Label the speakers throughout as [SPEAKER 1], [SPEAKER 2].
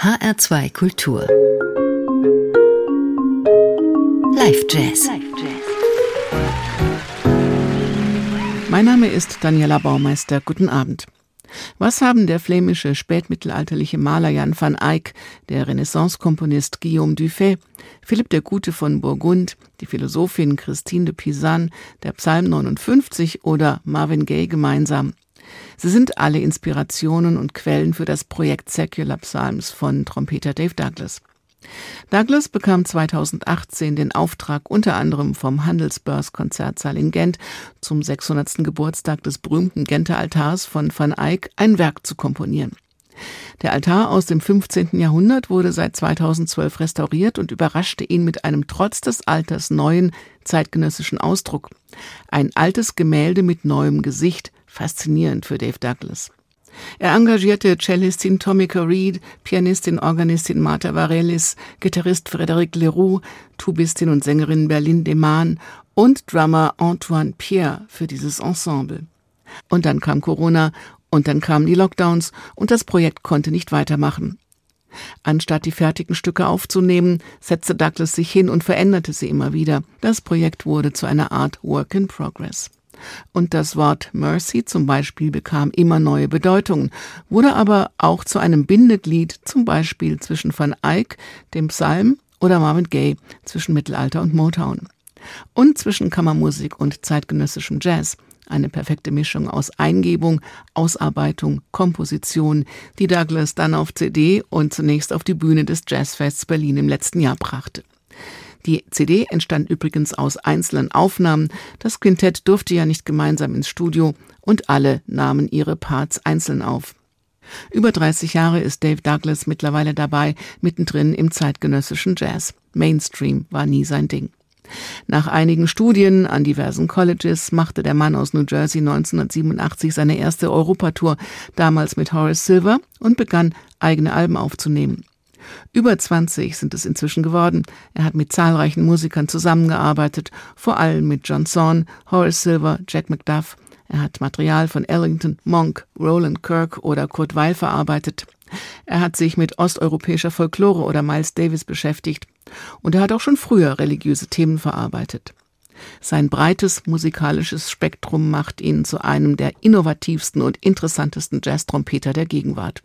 [SPEAKER 1] HR2 Kultur. Live Jazz.
[SPEAKER 2] Mein Name ist Daniela Baumeister. Guten Abend. Was haben der flämische spätmittelalterliche Maler Jan van Eyck, der Renaissance-Komponist Guillaume Dufay, Philipp der Gute von Burgund, die Philosophin Christine de Pisan, der Psalm 59 oder Marvin Gaye gemeinsam? Sie sind alle Inspirationen und Quellen für das Projekt Secular Psalms von Trompeter Dave Douglas. Douglas bekam 2018 den Auftrag unter anderem vom Handelsbörs Konzertsaal in Gent zum 600. Geburtstag des berühmten Genter Altars von Van Eyck ein Werk zu komponieren. Der Altar aus dem 15. Jahrhundert wurde seit 2012 restauriert und überraschte ihn mit einem trotz des Alters neuen zeitgenössischen Ausdruck. Ein altes Gemälde mit neuem Gesicht, faszinierend für Dave Douglas. Er engagierte Cellistin Tomika Reed, Pianistin, Organistin Martha Varelis, Gitarrist Frédéric Leroux, Tubistin und Sängerin Berlin Demann und Drummer Antoine Pierre für dieses Ensemble. Und dann kam Corona und dann kamen die Lockdowns und das Projekt konnte nicht weitermachen. Anstatt die fertigen Stücke aufzunehmen, setzte Douglas sich hin und veränderte sie immer wieder. Das Projekt wurde zu einer Art Work in Progress. Und das Wort Mercy zum Beispiel bekam immer neue Bedeutungen, wurde aber auch zu einem Bindeglied zum Beispiel zwischen Van Eyck, dem Psalm oder Marvin Gaye zwischen Mittelalter und Motown. Und zwischen Kammermusik und zeitgenössischem Jazz. Eine perfekte Mischung aus Eingebung, Ausarbeitung, Komposition, die Douglas dann auf CD und zunächst auf die Bühne des Jazzfests Berlin im letzten Jahr brachte. Die CD entstand übrigens aus einzelnen Aufnahmen. Das Quintett durfte ja nicht gemeinsam ins Studio und alle nahmen ihre Parts einzeln auf. Über 30 Jahre ist Dave Douglas mittlerweile dabei, mittendrin im zeitgenössischen Jazz. Mainstream war nie sein Ding. Nach einigen Studien an diversen Colleges machte der Mann aus New Jersey 1987 seine erste Europatour, damals mit Horace Silver, und begann eigene Alben aufzunehmen. Über 20 sind es inzwischen geworden. Er hat mit zahlreichen Musikern zusammengearbeitet, vor allem mit John Zorn, Horace Silver, Jack McDuff. Er hat Material von Ellington, Monk, Roland Kirk oder Kurt Weil verarbeitet. Er hat sich mit osteuropäischer Folklore oder Miles Davis beschäftigt. Und er hat auch schon früher religiöse Themen verarbeitet. Sein breites musikalisches Spektrum macht ihn zu einem der innovativsten und interessantesten Jazz-Trompeter der Gegenwart.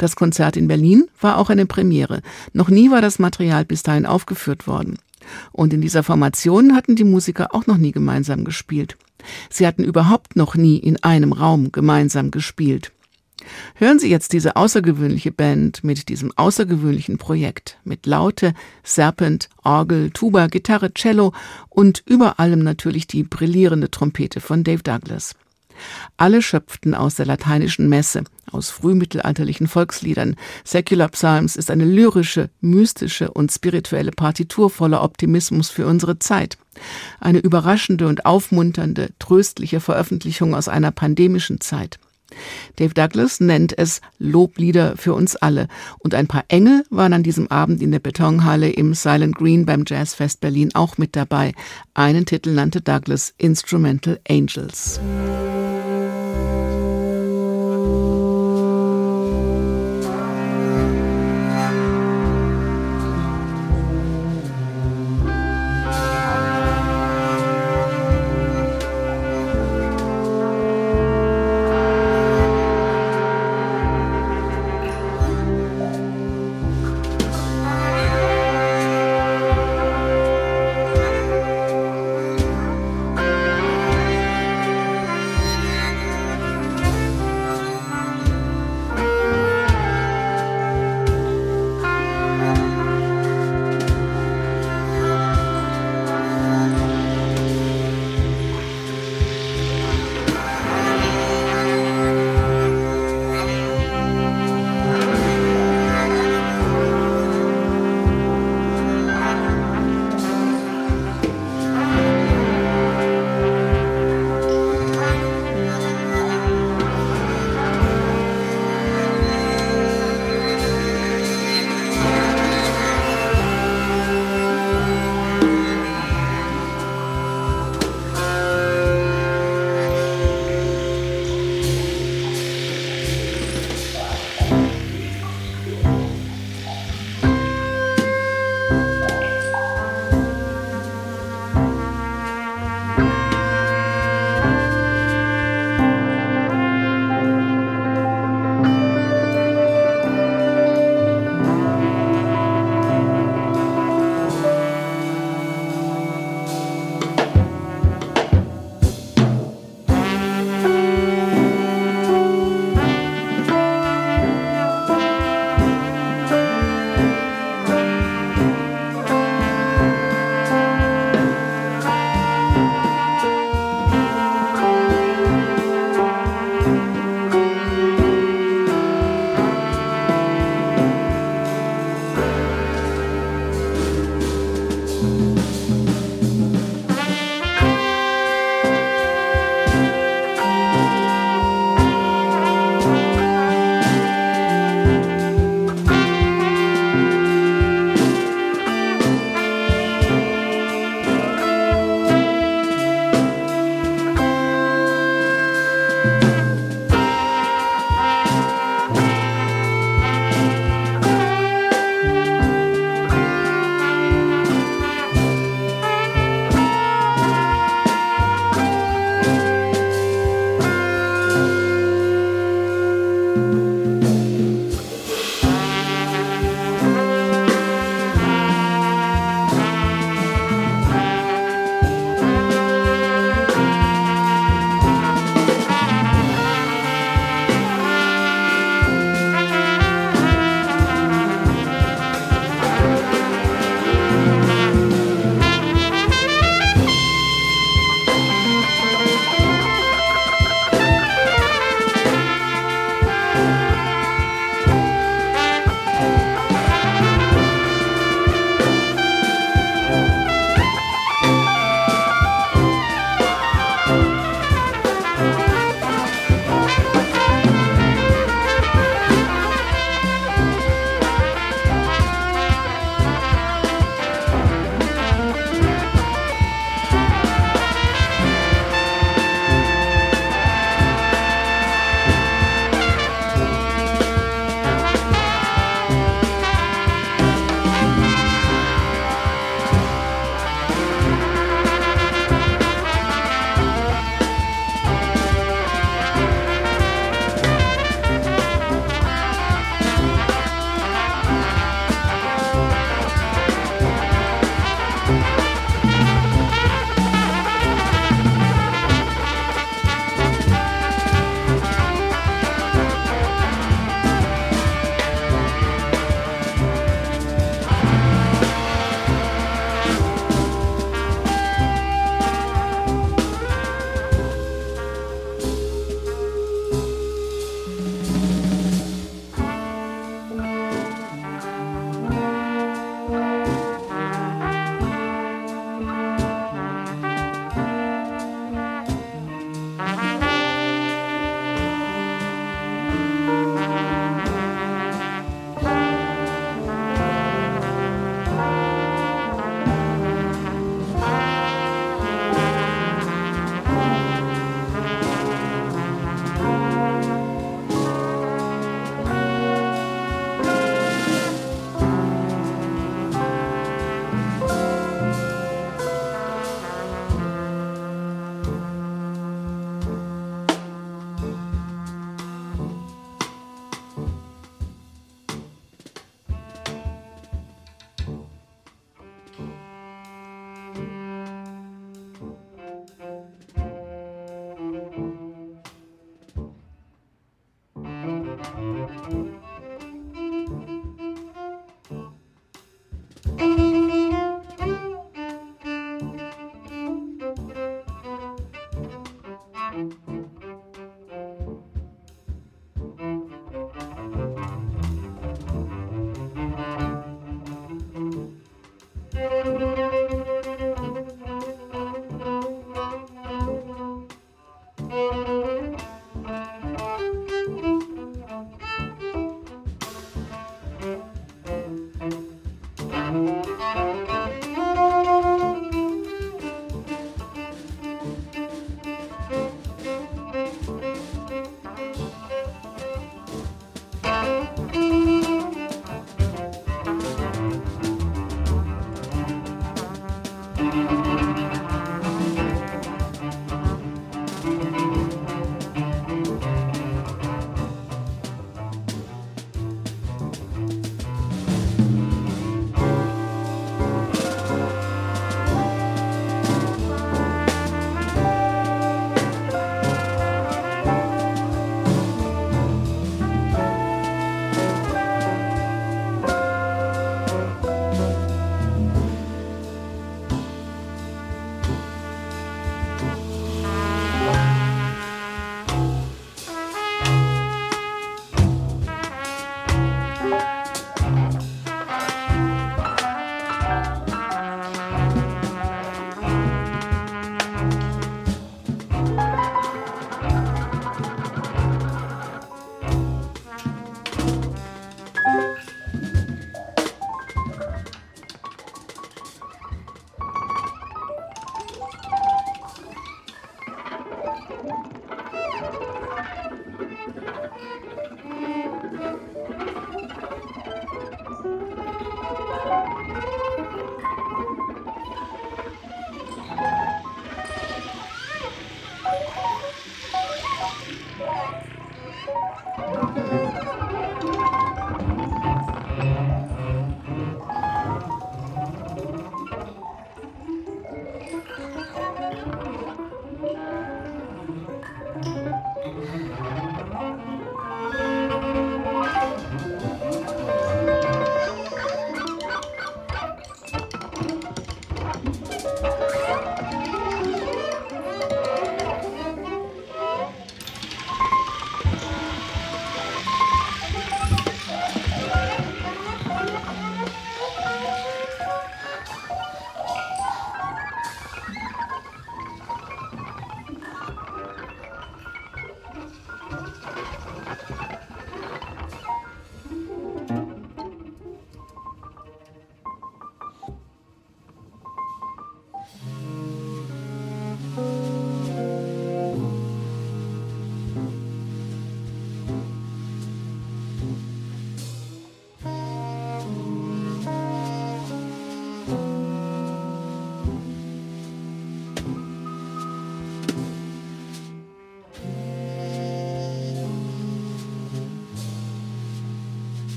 [SPEAKER 2] Das Konzert in Berlin war auch eine Premiere. Noch nie war das Material bis dahin aufgeführt worden. Und in dieser Formation hatten die Musiker auch noch nie gemeinsam gespielt. Sie hatten überhaupt noch nie in einem Raum gemeinsam gespielt. Hören Sie jetzt diese außergewöhnliche Band mit diesem außergewöhnlichen Projekt, mit Laute, Serpent, Orgel, Tuba, Gitarre, Cello und über allem natürlich die brillierende Trompete von Dave Douglas. Alle schöpften aus der lateinischen Messe, aus frühmittelalterlichen Volksliedern. Secular Psalms ist eine lyrische, mystische und spirituelle Partitur voller Optimismus für unsere Zeit. Eine überraschende und aufmunternde, tröstliche Veröffentlichung aus einer pandemischen Zeit. Dave Douglas nennt es Loblieder für uns alle. Und ein paar Engel waren an diesem Abend in der Betonhalle im Silent Green beim Jazzfest Berlin auch mit dabei. Einen Titel nannte Douglas Instrumental Angels. Sie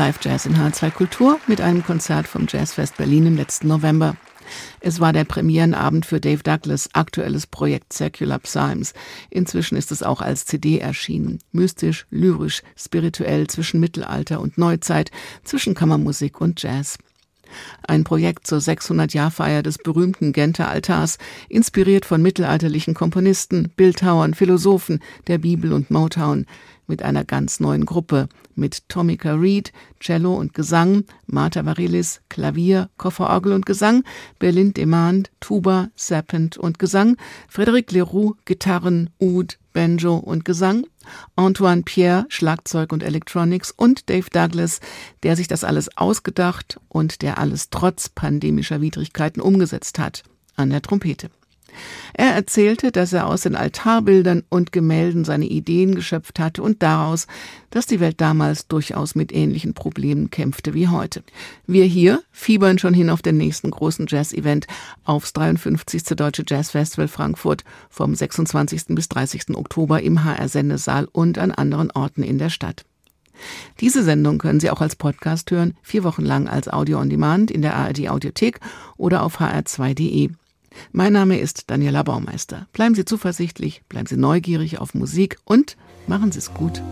[SPEAKER 2] hören den Live-Jazz in H2 Kultur mit einem Konzert vom Jazzfest Berlin im letzten November. Es war der Premierenabend für Dave Douglas aktuelles Projekt Circular Psalms. Inzwischen ist es auch als CD erschienen. Mystisch, lyrisch, spirituell zwischen Mittelalter und Neuzeit, zwischen Kammermusik und Jazz. Ein Projekt zur 600-Jahr-Feier des berühmten Genter Altars, inspiriert von mittelalterlichen Komponisten, Bildhauern, Philosophen der Bibel und Motown, mit einer ganz neuen Gruppe, mit Tomica Reed, Cello und Gesang, Martha Varilis, Klavier, Kofferorgel und Gesang, Berlin Demand, Tuba, Serpent und Gesang, Frédéric Leroux, Gitarren, Oud, Banjo und Gesang, Antoine Pierre, Schlagzeug und Electronics und Dave Douglas, der sich das alles ausgedacht und der alles trotz pandemischer Widrigkeiten umgesetzt hat, an der Trompete. Er erzählte, dass er aus den Altarbildern und Gemälden seine Ideen geschöpft hatte und daraus, dass die Welt damals durchaus mit ähnlichen Problemen kämpfte wie heute. Wir hier fiebern schon hin auf den nächsten großen Jazz-Event aufs 53. Deutsche Jazz Festival Frankfurt vom 26. bis 30. Oktober im HR-Sendesaal und an anderen Orten in der Stadt. Diese Sendung können Sie auch als Podcast hören, vier Wochen lang als Audio on Demand in der ARD Audiothek oder auf hr2.de. Mein Name ist Daniela Baumeister. Bleiben Sie zuversichtlich, bleiben Sie neugierig auf Musik und machen Sie es gut.